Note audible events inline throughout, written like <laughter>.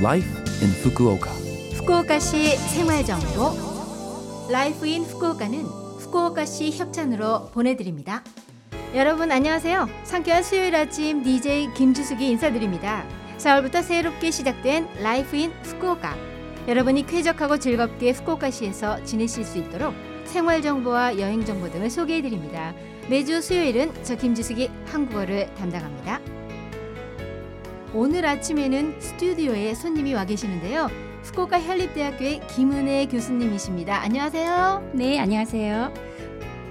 Life in Fukuoka. 후쿠오카시 생활정보 Life in Fukuoka는 후쿠오카시 협찬으로 보내드립니다. 여러분 안녕하세요. 상쾌한 수요일 아침 DJ 김지숙이 인사드립니다. 4월부터 새롭게 시작된 Life in Fukuoka. 여러분이 쾌적하고 즐겁게 후쿠오카시에서 지내실 수 있도록 생활 정보와 여행 정보 등을 소개해 드립니다. 매주 수요일은 저 김지숙이 한국어를 담당합니다. 오늘 아침에는 스튜디오에 손님이 와 계시는데요. 후쿠오카 현립대학교의 김은혜 교수님이십니다. 안녕하세요. 네, 안녕하세요.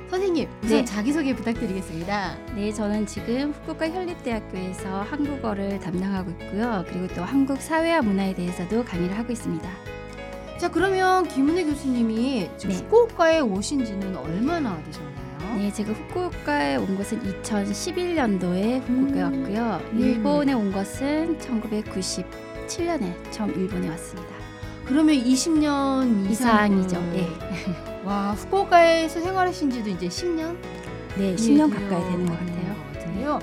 선생님, 우선 네. 자기소개 부탁드리겠습니다. 네, 저는 지금 후쿠오카 현립대학교에서 한국어를 담당하고 있고요. 그리고 또 한국 사회와 문화에 대해서도 강의를 하고 있습니다. 자, 그러면 김은혜 교수님이 지금 네. 후쿠오카에 오신 지는 얼마나 되셨나요? 네, 제가 후쿠오카에 온 것은 2011년도에 후쿠오카에 음. 왔고요. 네. 일본에 온 것은 1997년에 처음 일본에 왔습니다. 그러면 20년 이상 이상이죠. 네. <laughs> 와, 후쿠오카에서 생활하신 지도 이제 10년? 네, 10년 가까이 되는 것 같아요. 같은데요.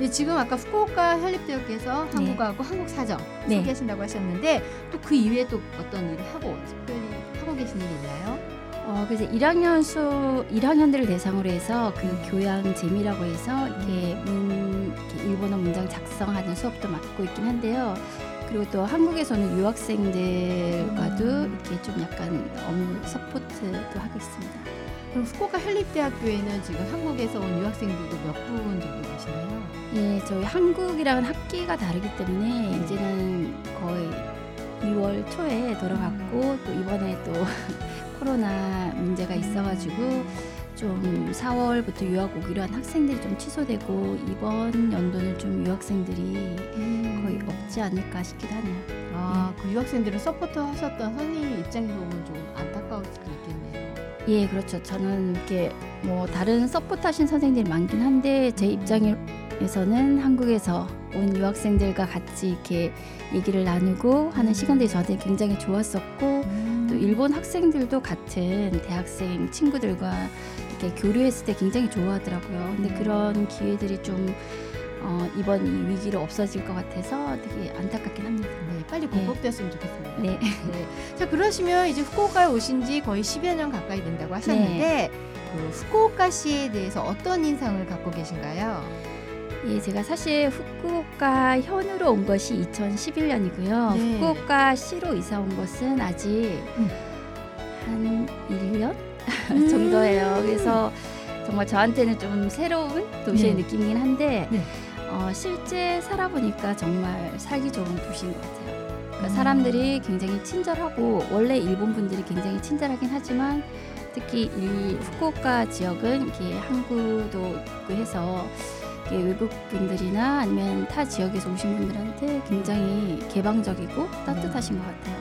네, 지금 아까 후쿠오카 현립대학교에서 한국어하고 한국 사정 네. 소개하신다고 하셨는데 또 그 이외에 또 어떤 일을 하고 특별히 하고 계신 일이 있나요? 어, 그래서 1학년 수 1학년들을 대상으로 해서 그 교양 재미라고 해서 이렇게 문 이렇게 일본어 문장 작성하는 수업도 맡고 있긴 한데요. 그리고 또 한국에서는 유학생들과도 음. 이렇게 좀 약간 업무 서포트도 하고 있습니다. 그럼 후쿠오카 현립대학교에는 지금 한국에서 온 유학생들도 몇 분 정도 계시나요? 예, 저희 한국이랑은 학기가 다르기 때문에 네. 이제는 거의 2월 초에 돌아갔고 또 이번에 또 <laughs> 코로나 문제가 있어가지고 좀 4월부터 유학 오기로 한 학생들이 좀 취소되고 이번 연도는 좀 유학생들이 거의 없지 않을까 싶기도 하네요. 아, 그 유학생들을 support 하셨던 선생님 입장에서 보면 좀 안타까울 수도 있겠네요. 예, 그렇죠. 저는 이렇게 뭐 다른 support 하신 선생님들이 많긴 한데 제 입장에서는 한국에서 온 유학생들과 같이 이렇게 얘기를 나누고 하는 음. 시간들이 저한테 굉장히 좋았었고 또 일본 학생들도 같은 대학생 친구들과 이렇게 교류했을 때 굉장히 좋아하더라고요. 근데 그런 기회들이 좀 어, 이번 이 위기로 없어질 것 같아서 되게 안타깝긴 합니다. 네, 빨리 공급됐으면 좋겠습니다. 네. 네. 자 그러시면 이제 후쿠오카에 오신 지 거의 10여 년 가까이 된다고 하셨는데 그 후쿠오카시에 대해서 어떤 인상을 갖고 계신가요? 예, 제가 사실 후쿠오카 현으로 온 것이 2011년이고요. 네. 후쿠오카 시로 이사 온 것은 아직 음. 한 1년 <laughs> 정도예요. 그래서 정말 저한테는 좀 새로운 도시의 네. 느낌이긴 한데 네. 어, 실제 살아보니까 정말 살기 좋은 도시인 것 같아요. 그러니까 음. 사람들이 굉장히 친절하고 원래 일본 분들이 굉장히 친절하긴 하지만 특히 이 후쿠오카 지역은 이렇게 항구도 있고 해서 외국 분들이나 아니면 타 지역에서 오신 분들한테 굉장히 개방적이고 따뜻하신 것 같아요.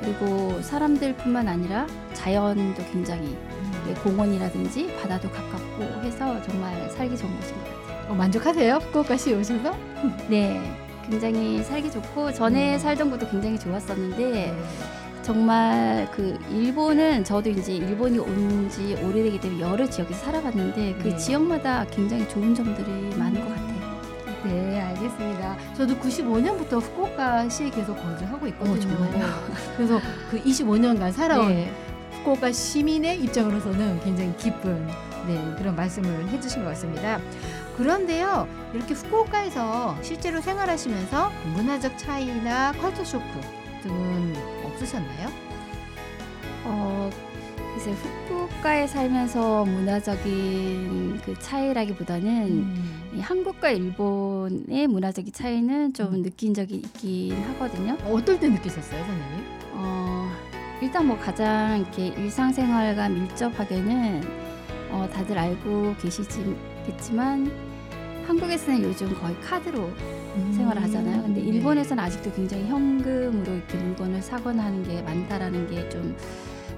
그리고 사람들뿐만 아니라 자연도 굉장히 예, 공원이라든지 바다도 가깝고 해서 정말 살기 좋은 곳인 것 같아요. 어, 만족하세요? 후쿠오카시에 오셔서? 네, 굉장히 살기 좋고 전에 음. 살던 곳도 굉장히 좋았었는데 정말 그 일본은 저도 이제 일본이 온 지 오래되기 때문에 여러 지역에서 살아봤는데 그 네. 지역마다 굉장히 좋은 점들이 많은 것 같아요. 네, 알겠습니다. 저도 95년부터 후쿠오카시에 계속 거주하고 있거든요. 어, 정말요? 그래서 그 25년간 살아온 네. 후쿠오카 시민의 입장으로서는 굉장히 기쁜 네, 그런 말씀을 해주신 것 같습니다. 그런데요, 이렇게 후쿠오카에서 실제로 생활하시면서 문화적 차이나 컬처 쇼크 등은 없으셨나요? 어, 글쎄 후쿠오카에 살면서 문화적인 그 차이라기보다는 이 한국과 일본의 문화적인 차이는 좀 음. 느낀 적이 있긴 하거든요. 어떨 때 느끼셨어요, 선생님? 어, 일단 뭐 가장 이렇게 일상생활과 밀접하게는 어, 다들 알고 계시겠지만 한국에서는 요즘 거의 카드로 생활을 하잖아요. 근데 네. 일본에서는 아직도 굉장히 현금으로 이렇게 물건을 사거나 하는 게 많다라는 게 좀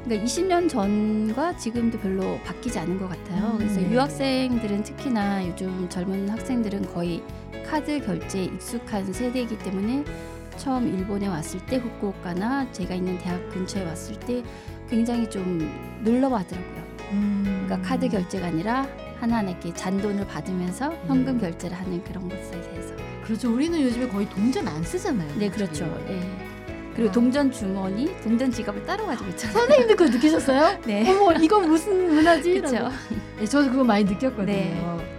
그러니까 20년 전과 지금도 별로 바뀌지 않은 것 같아요. 음, 그래서 네. 유학생들은 특히나 요즘 젊은 학생들은 거의 카드 결제에 익숙한 세대이기 때문에 처음 일본에 왔을 때 후쿠오카나 제가 있는 대학 근처에 왔을 때 굉장히 좀 놀라워하더라고요. 음. 그러니까 카드 결제가 아니라 하나하나 잔돈을 받으면서 현금 결제를 하는 그런 것에 대해서. 그렇죠. 우리는 요즘에 거의 동전 안 쓰잖아요. 네, 그렇죠. 예. 그리고 아. 동전 주머니, 동전 지갑을 따로 가지고 있잖아요. 선생님도 그거 느끼셨어요? <laughs> 네. 어머 이건 무슨 문화지? 그렇죠. 네, 저도 그거 많이 느꼈거든요. 네.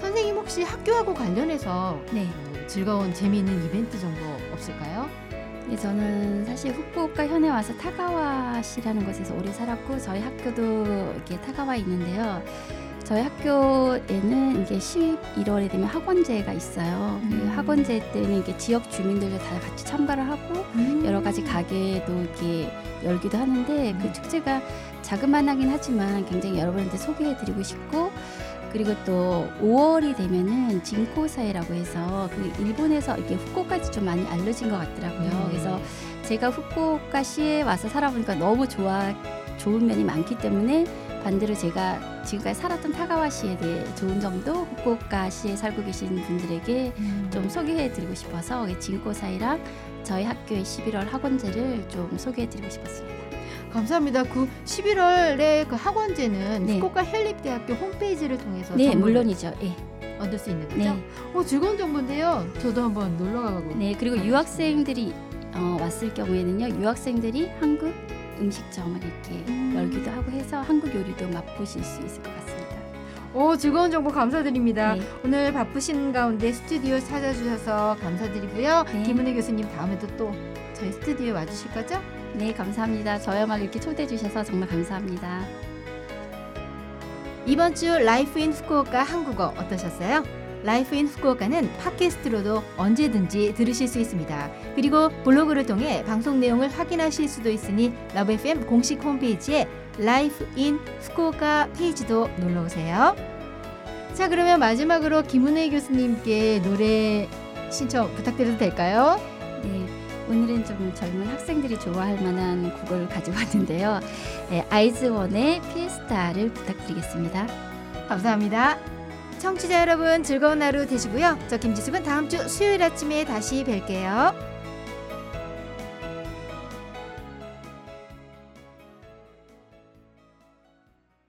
선생님 혹시 학교하고 관련해서 네. 뭐 즐거운 재미있는 이벤트 정도 없을까요? 네, 저는 사실 후쿠오카 현에 와서 타가와시라는 곳에서 오래 살았고 저희 학교도 이렇게 타가와에 있는데요. 저희 학교에는 이게 11월에 되면 학원제가 있어요. 그 음. 학원제 때는 이게 지역 주민들도 다 같이 참가를 하고 여러 가지 가게도 이렇게 열기도 하는데 그 음. 축제가 자그만하긴 하지만 굉장히 여러분한테 소개해드리고 싶고 그리고 또 5월이 되면은 진코사이라고 해서 그 일본에서 이렇게 후쿠오카지 좀 많이 알려진 것 같더라고요. 네. 그래서 제가 후쿠오카시에 와서 살아보니까 너무 좋아 좋은 면이 많기 때문에 반대로 제가 지금까지 살았던 타가와시에 대해 좋은 점도 후쿠오카시에 살고 계신 분들에게 음. 좀 소개해드리고 싶어서 진코사이랑 저희 학교의 11월 학원제를 좀 소개해드리고 싶었습니다. 감사합니다. 그 11월에 그 학원제는 네. 후쿠오카 헬립대학교 홈페이지를 통해서 네, 물론이죠. 예. 얻을 수 있는 거죠? 네. 어, 즐거운 정보인데요. 저도 한번 놀러 가고. 네, 그리고 유학생들이 어, 왔을 경우에는요, 유학생들이 한국 음식점을 이렇게 음. 열기도 하고 해서 한국 요리도 맛보실 수 있을 것 같습니다. 오, 즐거운 정보 감사드립니다. 네. 오늘 바쁘신 가운데 스튜디오 찾아주셔서 감사드리고요. 네. 김은혜 교수님 다음에도 또 저희 스튜디오에 와주실 거죠? 네, 감사합니다. 저야말로 이렇게 초대해 주셔서 정말 감사합니다. 이번 주 Life in Fukuoka 한국어 어떠셨어요? Life in Fukuoka는 팟캐스트로도 언제든지 들으실 수 있습니다. 그리고 블로그를 통해 방송 내용을 확인하실 수도 있으니 LOVE FM 공식 홈페이지에 Life in Fukuoka 페이지도 놀러 오세요. 자, 그러면 마지막으로 김은혜 교수님께 노래 신청 부탁드려도 될까요? 네, 오늘은 좀 젊은 학생들이 좋아할 만한 곡을 가지고 왔는데요. 네, 아이즈원의 피에스타를 부탁드리겠습니다. 감사합니다. 청취자 여러분 즐거운 하루 되시고요. 저 김지숙은 다음 주 수요일 아침에 다시 뵐게요.